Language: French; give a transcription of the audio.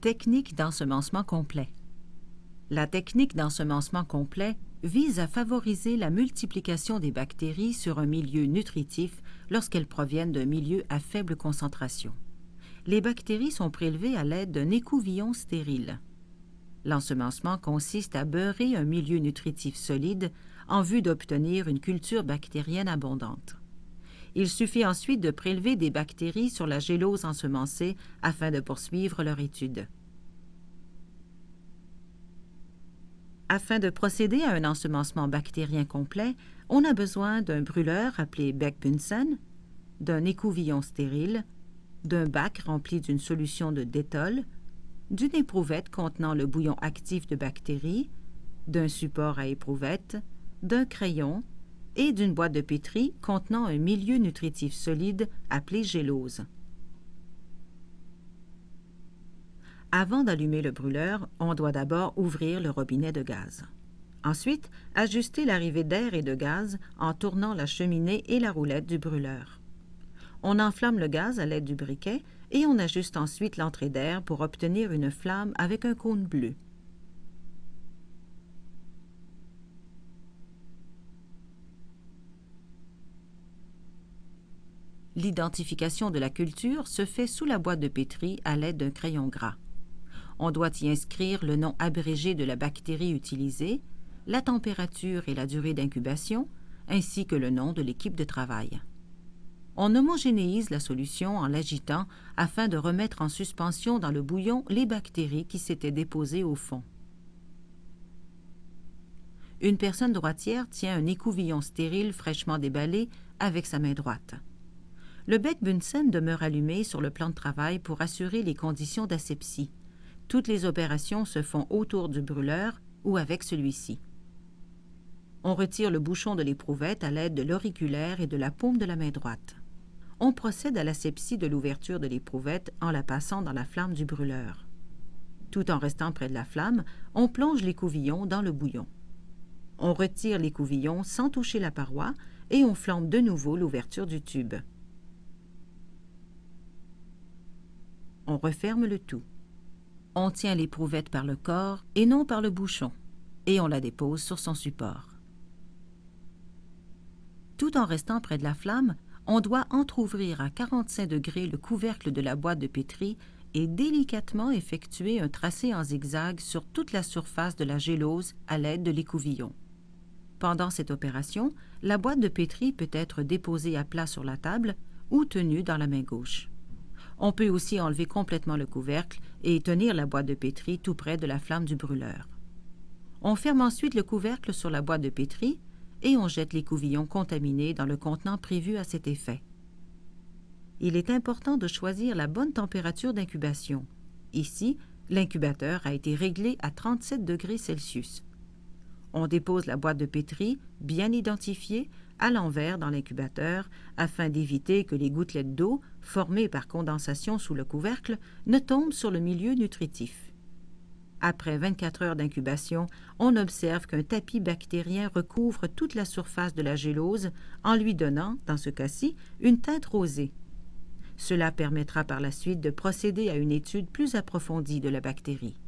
Technique d'ensemencement complet. La technique d'ensemencement complet vise à favoriser la multiplication des bactéries sur un milieu nutritif lorsqu'elles proviennent d'un milieu à faible concentration. Les bactéries sont prélevées à l'aide d'un écouvillon stérile. L'ensemencement consiste à beurrer un milieu nutritif solide en vue d'obtenir une culture bactérienne abondante. Il suffit ensuite de prélever des bactéries sur la gélose ensemencée afin de poursuivre leur étude. Afin de procéder à un ensemencement bactérien complet, on a besoin d'un brûleur appelé Beck-Bunsen, d'un écouvillon stérile, d'un bac rempli d'une solution de détol, d'une éprouvette contenant le bouillon actif de bactéries, d'un support à éprouvette, d'un crayon et d'une boîte de pétri contenant un milieu nutritif solide appelé gélose. Avant d'allumer le brûleur, on doit d'abord ouvrir le robinet de gaz. Ensuite, ajuster l'arrivée d'air et de gaz en tournant la cheminée et la roulette du brûleur. On enflamme le gaz à l'aide du briquet et on ajuste ensuite l'entrée d'air pour obtenir une flamme avec un cône bleu. L'identification de la culture se fait sous la boîte de pétri à l'aide d'un crayon gras. On doit y inscrire le nom abrégé de la bactérie utilisée, la température et la durée d'incubation, ainsi que le nom de l'équipe de travail. On homogénéise la solution en l'agitant afin de remettre en suspension dans le bouillon les bactéries qui s'étaient déposées au fond. Une personne droitière tient un écouvillon stérile fraîchement déballé avec sa main droite. Le bec Bunsen demeure allumé sur le plan de travail pour assurer les conditions d'asepsie. Toutes les opérations se font autour du brûleur ou avec celui-ci. On retire le bouchon de l'éprouvette à l'aide de l'auriculaire et de la paume de la main droite. On procède à l'asepsie de l'ouverture de l'éprouvette en la passant dans la flamme du brûleur. Tout en restant près de la flamme, on plonge l'écouvillon dans le bouillon. On retire l'écouvillon sans toucher la paroi et on flambe de nouveau l'ouverture du tube. On referme le tout. On tient l'éprouvette par le corps et non par le bouchon, et on la dépose sur son support. Tout en restant près de la flamme, on doit entr'ouvrir à 45 degrés le couvercle de la boîte de pétri et délicatement effectuer un tracé en zigzag sur toute la surface de la gélose à l'aide de l'écouvillon. Pendant cette opération, la boîte de pétri peut être déposée à plat sur la table ou tenue dans la main gauche. On peut aussi enlever complètement le couvercle et tenir la boîte de pétri tout près de la flamme du brûleur. On ferme ensuite le couvercle sur la boîte de pétri et on jette les couvillons contaminés dans le contenant prévu à cet effet. Il est important de choisir la bonne température d'incubation. Ici, l'incubateur a été réglé à 37 degrés Celsius. On dépose la boîte de pétri, bien identifiée, à l'envers dans l'incubateur afin d'éviter que les gouttelettes d'eau, formées par condensation sous le couvercle, ne tombent sur le milieu nutritif. Après 24 heures d'incubation, on observe qu'un tapis bactérien recouvre toute la surface de la gélose en lui donnant, dans ce cas-ci, une teinte rosée. Cela permettra par la suite de procéder à une étude plus approfondie de la bactérie.